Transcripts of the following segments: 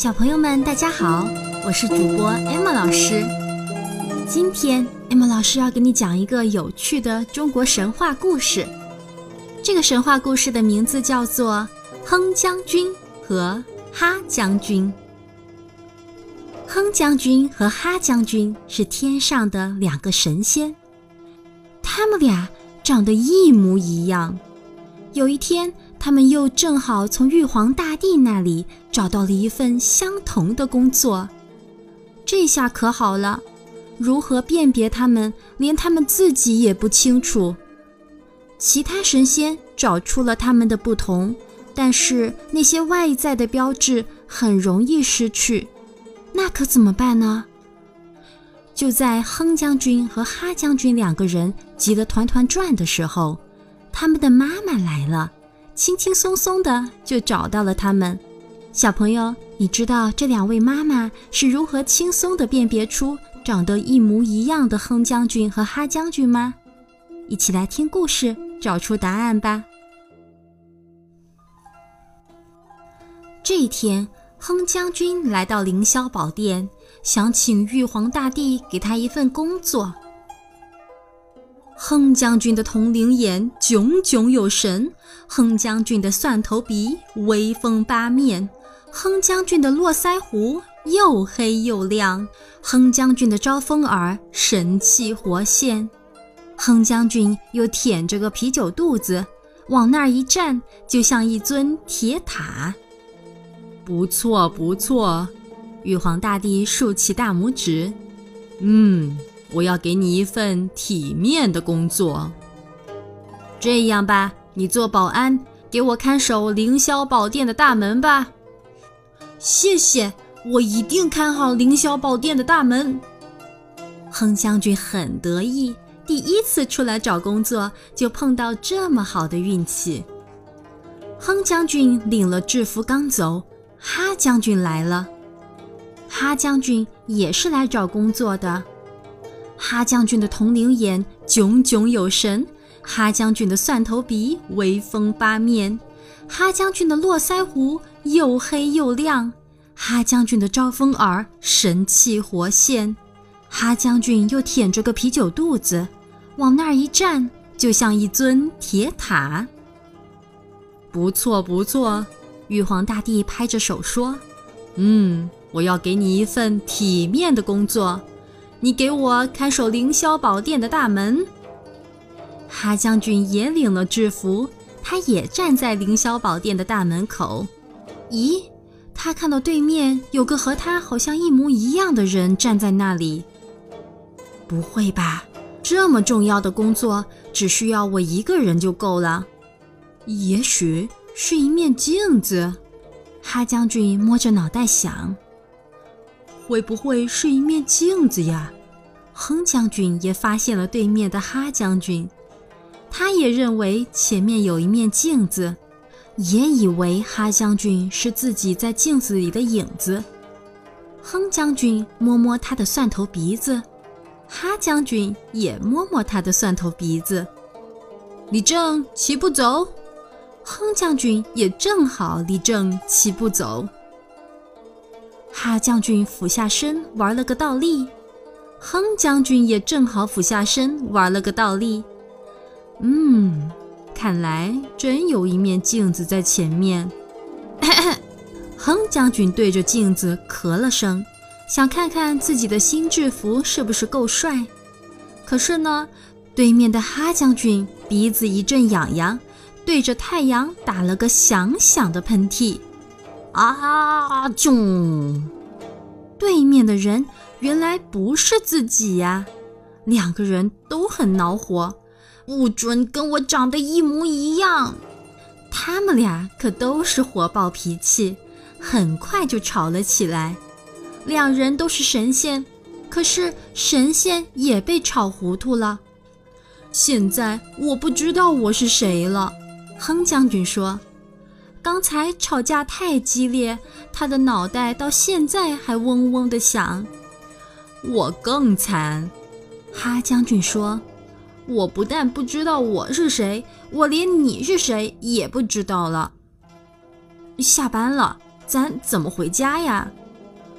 小朋友们，大家好，我是主播 Emma 老师。今天 Emma 老师要给你讲一个有趣的中国神话故事。这个神话故事的名字叫做《哼将军和哈将军》。哼将军和哈将军是天上的两个神仙，他们俩长得一模一样。有一天，他们又正好从玉皇大帝那里找到了一份相同的工作，这下可好了，如何辨别他们，连他们自己也不清楚。其他神仙找出了他们的不同，但是那些外在的标志很容易失去，那可怎么办呢？就在哼将军和哈将军两个人急得团团转的时候。他们的妈妈来了，轻轻松松的就找到了他们。小朋友，你知道这两位妈妈是如何轻松的辨别出长得一模一样的哼将军和哈将军吗？一起来听故事，找出答案吧。这一天，哼将军来到凌霄宝殿，想请玉皇大帝给他一份工作。哼将军的铜铃眼炯炯有神，哼将军的蒜头鼻威风八面，哼将军的络腮胡又黑又亮，哼将军的招风耳神气活现，哼将军又舔着个啤酒肚子，往那儿一站，就像一尊铁塔。不错不错，玉皇大帝竖起大拇指，嗯。我要给你一份体面的工作。这样吧，你做保安，给我看守凌霄宝殿的大门吧。谢谢，我一定看好凌霄宝殿的大门。哼将军很得意，第一次出来找工作就碰到这么好的运气。哼将军领了制服刚走，哈将军来了。哈将军也是来找工作的。哈将军的铜铃眼炯炯有神，哈将军的蒜头鼻威风八面，哈将军的络腮胡又黑又亮，哈将军的招风耳神气活现，哈将军又舔着个啤酒肚子，往那儿一站，就像一尊铁塔。不错不错，玉皇大帝拍着手说：“嗯，我要给你一份体面的工作。”你给我看守凌霄宝殿的大门。哈将军也领了制服，他也站在凌霄宝殿的大门口。咦，他看到对面有个和他好像一模一样的人站在那里。不会吧？这么重要的工作，只需要我一个人就够了？也许是一面镜子。哈将军摸着脑袋想。会不会是一面镜子呀？哼将军也发现了对面的哈将军，他也认为前面有一面镜子，也以为哈将军是自己在镜子里的影子。哼将军摸摸他的蒜头鼻子，哈将军也摸摸他的蒜头鼻子。立正，齐步走。哼将军也正好立正，齐步走。哈将军俯下身玩了个倒立，哼将军也正好俯下身玩了个倒立。嗯，看来真有一面镜子在前面。哼将军对着镜子咳了声，想看看自己的新制服是不是够帅。可是呢，对面的哈将军鼻子一阵痒痒，对着太阳打了个响响的喷嚏。啊！囧！对面的人原来不是自己呀，两个人都很恼火，不准跟我长得一模一样。他们俩可都是火爆脾气，很快就吵了起来。两人都是神仙，可是神仙也被吵糊涂了。现在我不知道我是谁了，哼将军说。刚才吵架太激烈，他的脑袋到现在还嗡嗡的响。我更惨，哈将军说：“我不但不知道我是谁，我连你是谁也不知道了。”下班了，咱怎么回家呀？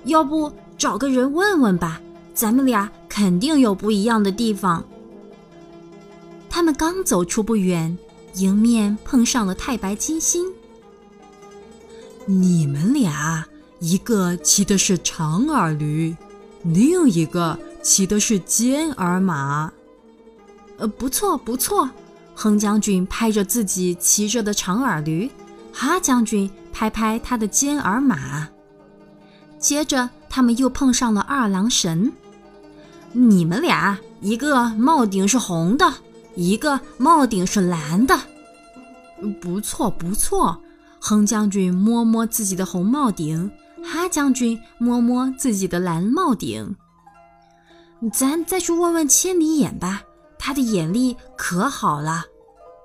要不找个人问问吧，咱们俩肯定有不一样的地方。他们刚走出不远，迎面碰上了太白金星。你们俩，一个骑的是长耳驴，另一个骑的是尖耳马。呃，不错不错。哼将军拍着自己骑着的长耳驴，哈将军拍拍他的尖耳马。接着，他们又碰上了二郎神。你们俩，一个帽顶是红的，一个帽顶是蓝的。不错不错，哼将军摸摸自己的红帽顶，哈将军摸摸自己的蓝帽顶。咱再去问问千里眼吧。他的眼力可好了，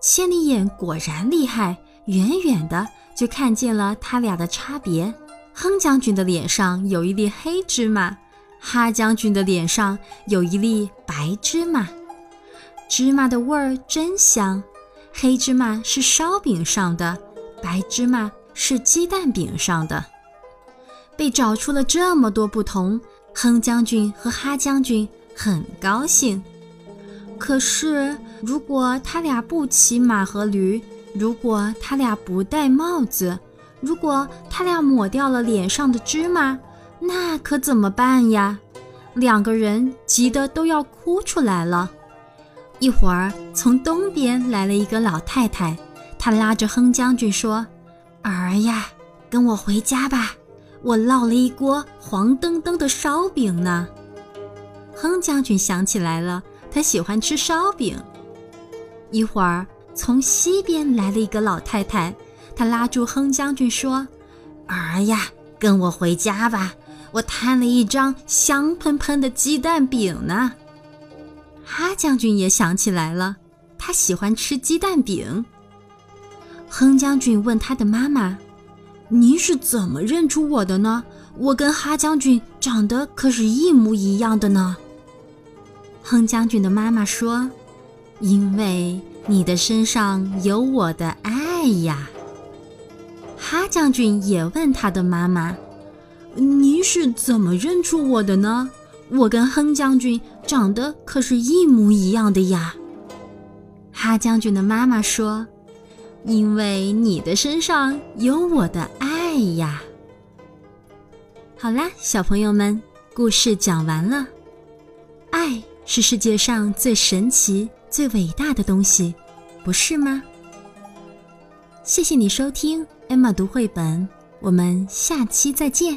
千里眼果然厉害，远远的就看见了他俩的差别。哼将军的脸上有一粒黑芝麻，哈将军的脸上有一粒白芝麻。芝麻的味儿真香，黑芝麻是烧饼上的，白芝麻是鸡蛋饼上的。被找出了这么多不同，哼将军和哈将军很高兴。可是，如果他俩不骑马和驴，如果他俩不戴帽子，如果他俩抹掉了脸上的芝麻，那可怎么办呀？两个人急得都要哭出来了。一会儿，从东边来了一个老太太，他拉着哼将军说：“儿呀，跟我回家吧，我烙了一锅黄澄澄的烧饼呢。”哼将军想起来了。他喜欢吃烧饼。一会儿，从西边来了一个老太太，她拉住哼将军说：“儿呀，跟我回家吧，我摊了一张香喷喷的鸡蛋饼呢。”哈将军也想起来了，他喜欢吃鸡蛋饼。哼将军问他的妈妈：“您是怎么认出我的呢？我跟哈将军长得可是一模一样的呢。”哼将军的妈妈说：“因为你的身上有我的爱呀。”哈将军也问他的妈妈：“您是怎么认出我的呢？我跟哼将军长得可是一模一样的呀。”哈将军的妈妈说：“因为你的身上有我的爱呀。”好啦，小朋友们，故事讲完了，爱。是世界上最神奇、最伟大的东西，不是吗？谢谢你收听《艾玛读绘本》，我们下期再见。